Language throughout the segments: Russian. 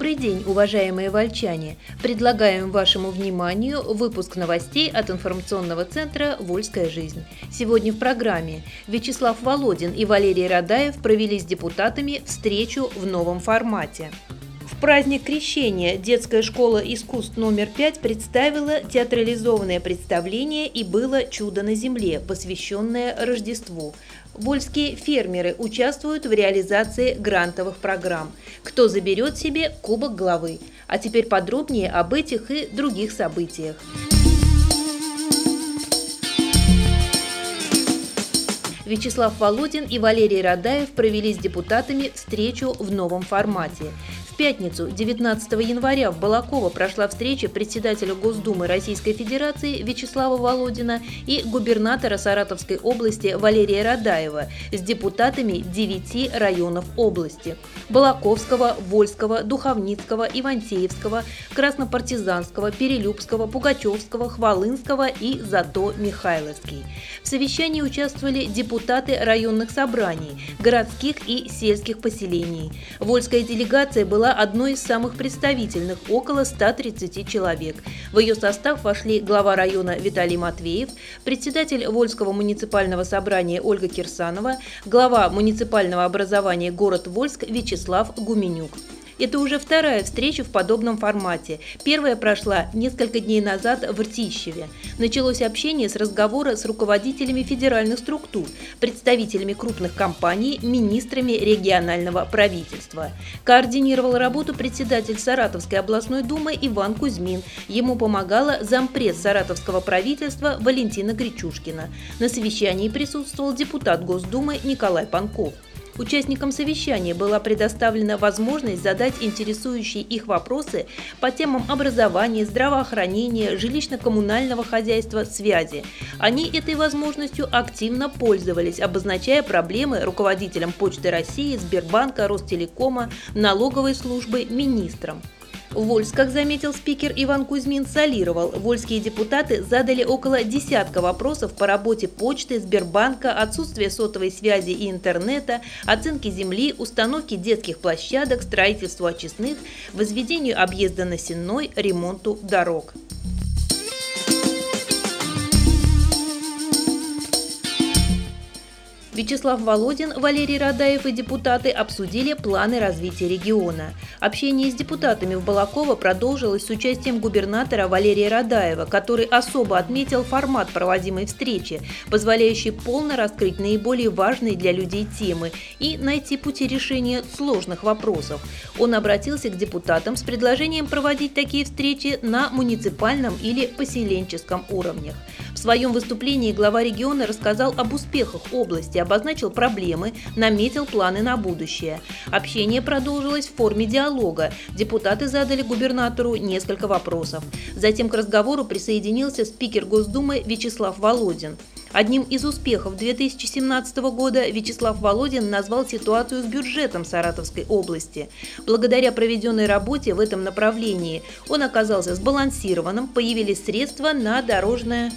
Добрый день, уважаемые вольчане! Предлагаем вашему вниманию выпуск новостей от информационного центра «Вольская жизнь». Сегодня в программе Вячеслав Володин и Валерий Радаев провели с депутатами встречу в новом формате. В праздник Крещения детская школа искусств номер 5 представила театрализованное представление «И было чудо на земле», посвященное Рождеству. Вольские фермеры участвуют в реализации грантовых программ. Кто заберет себе Кубок главы? А теперь подробнее об этих и других событиях. Вячеслав Володин и Валерий Радаев провели с депутатами встречу в новом формате пятницу, 19 января, в Балаково прошла встреча председателя Госдумы Российской Федерации Вячеслава Володина и губернатора Саратовской области Валерия Радаева с депутатами девяти районов области – Балаковского, Вольского, Духовницкого, Ивантеевского, Краснопартизанского, Перелюбского, Пугачевского, Хвалынского и Зато Михайловский. В совещании участвовали депутаты районных собраний, городских и сельских поселений. Вольская делегация была одной из самых представительных – около 130 человек. В ее состав вошли глава района Виталий Матвеев, председатель Вольского муниципального собрания Ольга Кирсанова, глава муниципального образования город Вольск Вячеслав Гуменюк. Это уже вторая встреча в подобном формате. Первая прошла несколько дней назад в Ртищеве. Началось общение с разговора с руководителями федеральных структур, представителями крупных компаний, министрами регионального правительства. Координировал работу председатель Саратовской областной думы Иван Кузьмин. Ему помогала зампресс Саратовского правительства Валентина Гречушкина. На совещании присутствовал депутат Госдумы Николай Панков. Участникам совещания была предоставлена возможность задать интересующие их вопросы по темам образования, здравоохранения, жилищно-коммунального хозяйства, связи. Они этой возможностью активно пользовались, обозначая проблемы руководителям Почты России, Сбербанка, Ростелекома, налоговой службы, министрам. Вольск, как заметил спикер Иван Кузьмин, солировал. Вольские депутаты задали около десятка вопросов по работе почты, Сбербанка, отсутствие сотовой связи и интернета, оценки земли, установки детских площадок, строительству очистных, возведению объезда на Сенной, ремонту дорог. Вячеслав Володин, Валерий Радаев и депутаты обсудили планы развития региона. Общение с депутатами в Балаково продолжилось с участием губернатора Валерия Радаева, который особо отметил формат проводимой встречи, позволяющий полно раскрыть наиболее важные для людей темы и найти пути решения сложных вопросов. Он обратился к депутатам с предложением проводить такие встречи на муниципальном или поселенческом уровнях. В своем выступлении глава региона рассказал об успехах области, обозначил проблемы, наметил планы на будущее. Общение продолжилось в форме диалога. Депутаты задали губернатору несколько вопросов. Затем к разговору присоединился спикер Госдумы Вячеслав Володин. Одним из успехов 2017 года Вячеслав Володин назвал ситуацию с бюджетом Саратовской области. Благодаря проведенной работе в этом направлении он оказался сбалансированным, появились средства на дорожное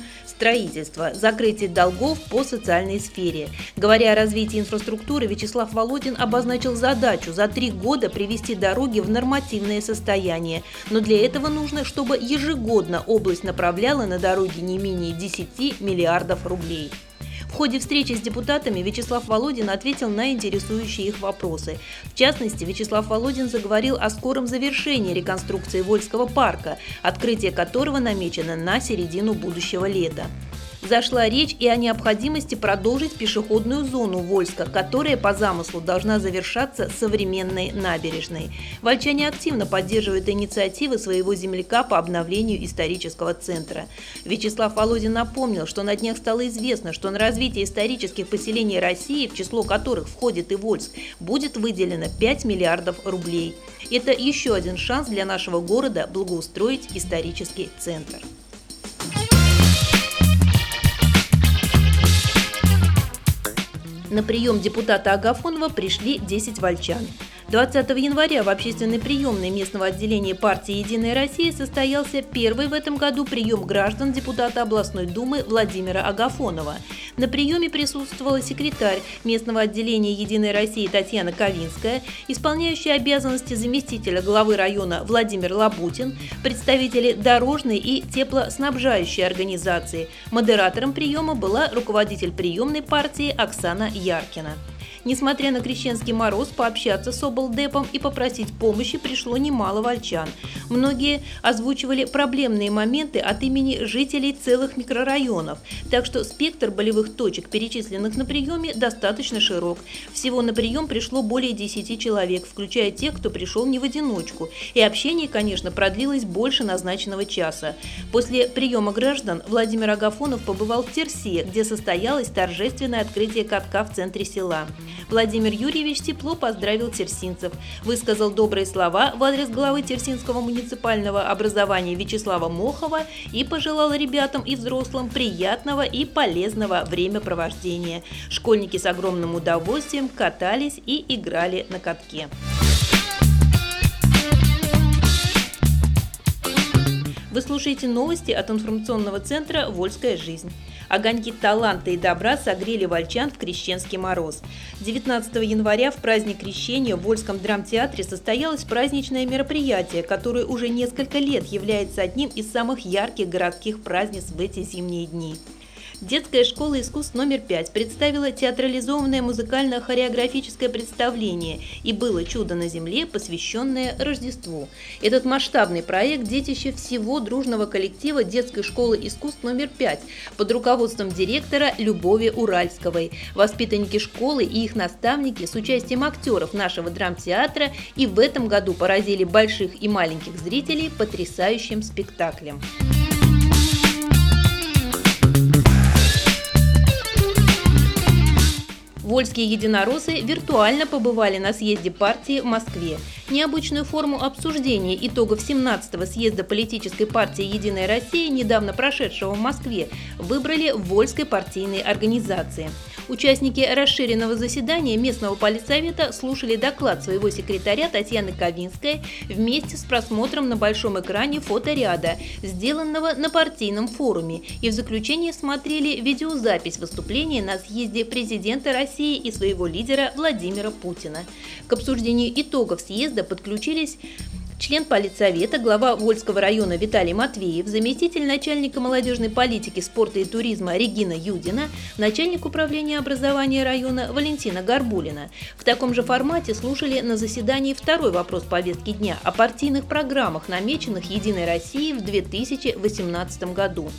строительство, закрытие долгов по социальной сфере. Говоря о развитии инфраструктуры, Вячеслав Володин обозначил задачу за три года привести дороги в нормативное состояние. Но для этого нужно, чтобы ежегодно область направляла на дороги не менее 10 миллиардов рублей. В ходе встречи с депутатами Вячеслав Володин ответил на интересующие их вопросы. В частности, Вячеслав Володин заговорил о скором завершении реконструкции Вольского парка, открытие которого намечено на середину будущего лета зашла речь и о необходимости продолжить пешеходную зону Вольска, которая по замыслу должна завершаться современной набережной. Вольчане активно поддерживают инициативы своего земляка по обновлению исторического центра. Вячеслав Володин напомнил, что на днях стало известно, что на развитие исторических поселений России, в число которых входит и Вольск, будет выделено 5 миллиардов рублей. Это еще один шанс для нашего города благоустроить исторический центр. На прием депутата Агафонова пришли 10 вольчан. 20 января в общественной приемной местного отделения партии «Единая Россия» состоялся первый в этом году прием граждан депутата областной думы Владимира Агафонова. На приеме присутствовала секретарь местного отделения «Единой России» Татьяна Ковинская, исполняющая обязанности заместителя главы района Владимир Лабутин, представители дорожной и теплоснабжающей организации. Модератором приема была руководитель приемной партии Оксана Яркина. Несмотря на крещенский мороз, пообщаться с облдепом и попросить помощи пришло немало вольчан. Многие озвучивали проблемные моменты от имени жителей целых микрорайонов, так что спектр болевых точек, перечисленных на приеме, достаточно широк. Всего на прием пришло более 10 человек, включая тех, кто пришел не в одиночку. И общение, конечно, продлилось больше назначенного часа. После приема граждан Владимир Агафонов побывал в Терсе, где состоялось торжественное открытие катка в центре села. Владимир Юрьевич тепло поздравил терсинцев, высказал добрые слова в адрес главы Терсинского муниципального образования Вячеслава Мохова и пожелал ребятам и взрослым приятного и полезного времяпровождения. Школьники с огромным удовольствием катались и играли на катке. Вы слушаете новости от информационного центра «Вольская жизнь». Огоньки таланта и добра согрели вольчан в крещенский мороз. 19 января в праздник крещения в Вольском драмтеатре состоялось праздничное мероприятие, которое уже несколько лет является одним из самых ярких городских праздниц в эти зимние дни. Детская школа искусств номер 5 представила театрализованное музыкально-хореографическое представление и было «Чудо на земле», посвященное Рождеству. Этот масштабный проект – детище всего дружного коллектива детской школы искусств номер 5 под руководством директора Любови Уральсковой. Воспитанники школы и их наставники с участием актеров нашего драмтеатра и в этом году поразили больших и маленьких зрителей потрясающим спектаклем. Вольские единороссы виртуально побывали на съезде партии в Москве. Необычную форму обсуждения итогов 17-го съезда политической партии «Единая Россия», недавно прошедшего в Москве, выбрали в Вольской партийной организации – Участники расширенного заседания местного политсовета слушали доклад своего секретаря Татьяны Ковинской вместе с просмотром на большом экране фоторяда, сделанного на партийном форуме, и в заключение смотрели видеозапись выступления на съезде президента России и своего лидера Владимира Путина. К обсуждению итогов съезда подключились член политсовета, глава Вольского района Виталий Матвеев, заместитель начальника молодежной политики, спорта и туризма Регина Юдина, начальник управления образования района Валентина Горбулина. В таком же формате слушали на заседании второй вопрос повестки дня о партийных программах, намеченных «Единой Россией» в 2018 году.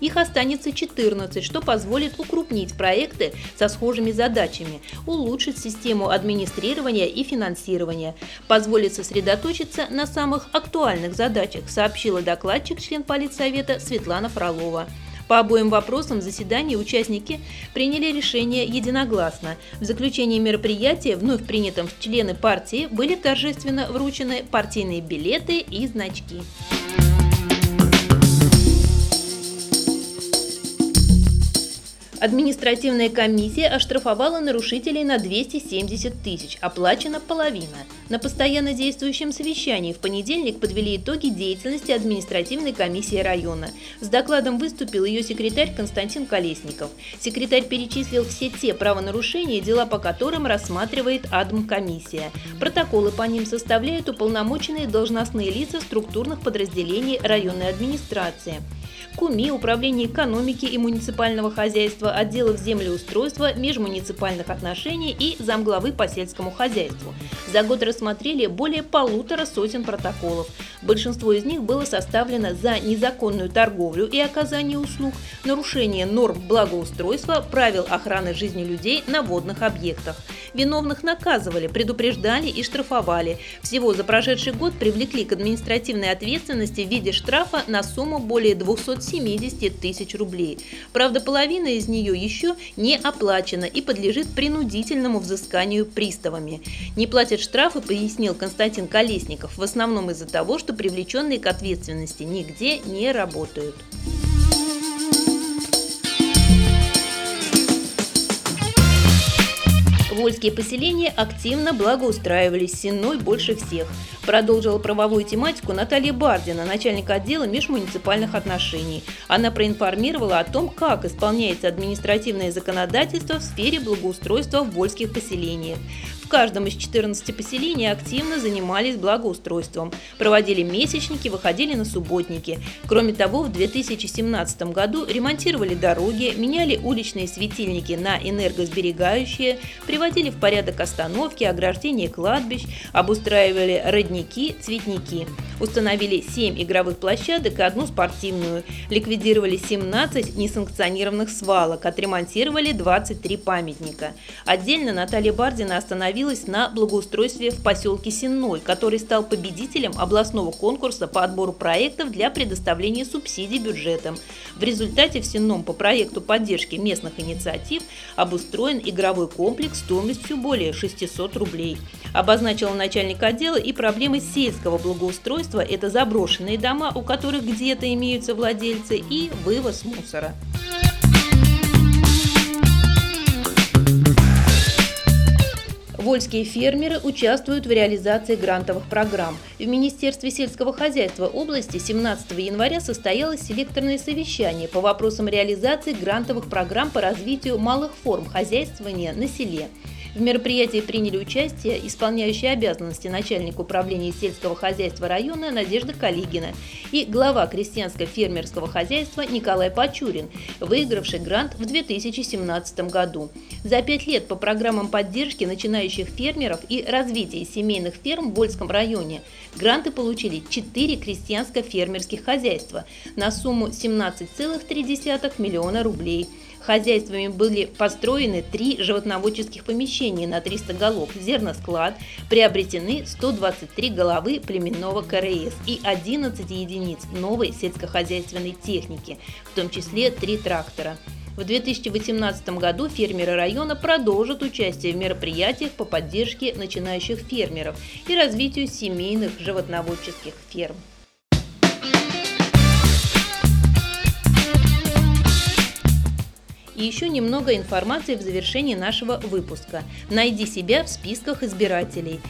Их останется 14, что позволит укрупнить проекты со схожими задачами, улучшить систему администрирования и финансирования, позволит сосредоточиться на самых актуальных задачах, сообщила докладчик член Политсовета Светлана Фролова. По обоим вопросам заседания участники приняли решение единогласно. В заключении мероприятия вновь принятым члены партии были торжественно вручены партийные билеты и значки. Административная комиссия оштрафовала нарушителей на 270 тысяч, оплачена половина. На постоянно действующем совещании в понедельник подвели итоги деятельности административной комиссии района. С докладом выступил ее секретарь Константин Колесников. Секретарь перечислил все те правонарушения, дела по которым рассматривает АДМ-комиссия. Протоколы по ним составляют уполномоченные должностные лица структурных подразделений районной администрации. КУМИ, Управление экономики и муниципального хозяйства, отделов землеустройства, межмуниципальных отношений и замглавы по сельскому хозяйству. За год рассмотрели более полутора сотен протоколов. Большинство из них было составлено за незаконную торговлю и оказание услуг, нарушение норм благоустройства, правил охраны жизни людей на водных объектах. Виновных наказывали, предупреждали и штрафовали. Всего за прошедший год привлекли к административной ответственности в виде штрафа на сумму более 200 270 тысяч рублей. Правда, половина из нее еще не оплачена и подлежит принудительному взысканию приставами. Не платят штрафы, пояснил Константин Колесников, в основном из-за того, что привлеченные к ответственности нигде не работают. Вольские поселения активно благоустраивались, Сенной больше всех. Продолжила правовую тематику Наталья Бардина, начальник отдела межмуниципальных отношений. Она проинформировала о том, как исполняется административное законодательство в сфере благоустройства в вольских поселениях. В каждом из 14 поселений активно занимались благоустройством, проводили месячники, выходили на субботники. Кроме того, в 2017 году ремонтировали дороги, меняли уличные светильники на энергосберегающие, приводили в порядок остановки, ограждения кладбищ, обустраивали родники, цветники. Установили 7 игровых площадок и одну спортивную, ликвидировали 17 несанкционированных свалок, отремонтировали 23 памятника. Отдельно Наталья Бардина остановилась на благоустройстве в поселке Сенной, который стал победителем областного конкурса по отбору проектов для предоставления субсидий бюджетом. В результате в Сенном по проекту поддержки местных инициатив обустроен игровой комплекс стоимостью более 600 рублей. Обозначила начальник отдела и проблемы сельского благоустройства – это заброшенные дома, у которых где-то имеются владельцы, и вывоз мусора. Вольские фермеры участвуют в реализации грантовых программ. В Министерстве сельского хозяйства области 17 января состоялось селекторное совещание по вопросам реализации грантовых программ по развитию малых форм хозяйствования на селе. В мероприятии приняли участие исполняющая обязанности начальника управления сельского хозяйства района Надежда Калигина и глава крестьянско-фермерского хозяйства Николай Пачурин, выигравший грант в 2017 году. За пять лет по программам поддержки начинающих фермеров и развития семейных ферм в Вольском районе гранты получили 4 крестьянско-фермерских хозяйства на сумму 17,3 миллиона рублей – Хозяйствами были построены три животноводческих помещения на 300 голов, зерносклад, приобретены 123 головы племенного КРС и 11 единиц новой сельскохозяйственной техники, в том числе три трактора. В 2018 году фермеры района продолжат участие в мероприятиях по поддержке начинающих фермеров и развитию семейных животноводческих ферм. И еще немного информации в завершении нашего выпуска. Найди себя в списках избирателей.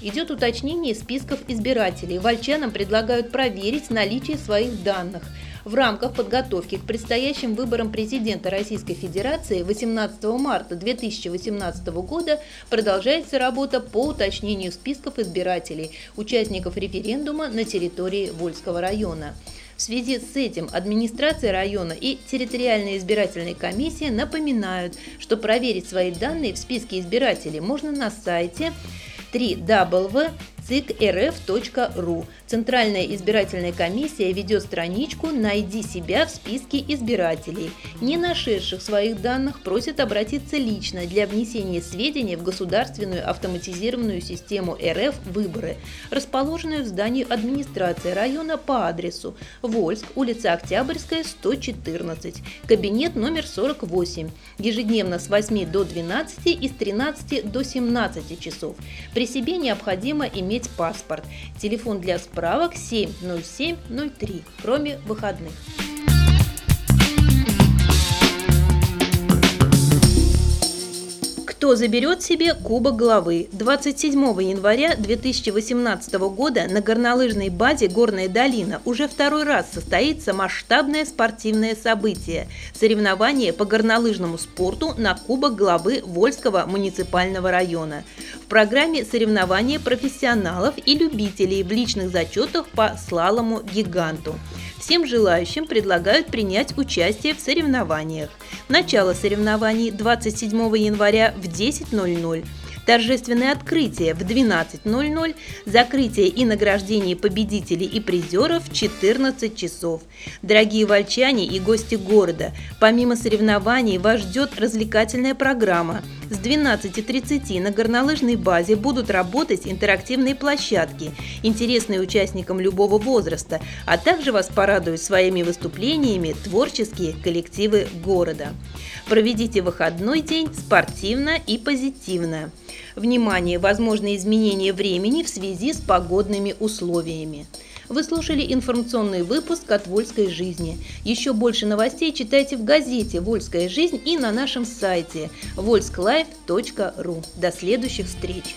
Идет уточнение списков избирателей. Вольчанам предлагают проверить наличие своих данных. В рамках подготовки к предстоящим выборам президента Российской Федерации 18 марта 2018 года продолжается работа по уточнению списков избирателей, участников референдума на территории Вольского района. В связи с этим администрация района и территориальная избирательная комиссия напоминают, что проверить свои данные в списке избирателей можно на сайте www.цик.рф.ру Центральная избирательная комиссия ведет страничку «Найди себя в списке избирателей». Не нашедших своих данных просят обратиться лично для внесения сведений в государственную автоматизированную систему РФ «Выборы», расположенную в здании администрации района по адресу Вольск, улица Октябрьская, 114, кабинет номер 48, ежедневно с 8 до 12 и с 13 до 17 часов. При себе необходимо иметь паспорт. Телефон для справок 70703, кроме выходных. Кто заберет себе Кубок Главы? 27 января 2018 года на горнолыжной базе «Горная долина» уже второй раз состоится масштабное спортивное событие – соревнование по горнолыжному спорту на Кубок Главы Вольского муниципального района. В программе соревнования профессионалов и любителей в личных зачетах по слалому гиганту. Всем желающим предлагают принять участие в соревнованиях. Начало соревнований 27 января в 10.00 торжественное открытие в 12.00, закрытие и награждение победителей и призеров в 14 часов. Дорогие вольчане и гости города, помимо соревнований вас ждет развлекательная программа. С 12.30 на горнолыжной базе будут работать интерактивные площадки, интересные участникам любого возраста, а также вас порадуют своими выступлениями творческие коллективы города. Проведите выходной день спортивно и позитивно. Внимание, возможны изменения времени в связи с погодными условиями. Вы слушали информационный выпуск от «Вольской жизни». Еще больше новостей читайте в газете «Вольская жизнь» и на нашем сайте volsklиfe.ru. До следующих встреч!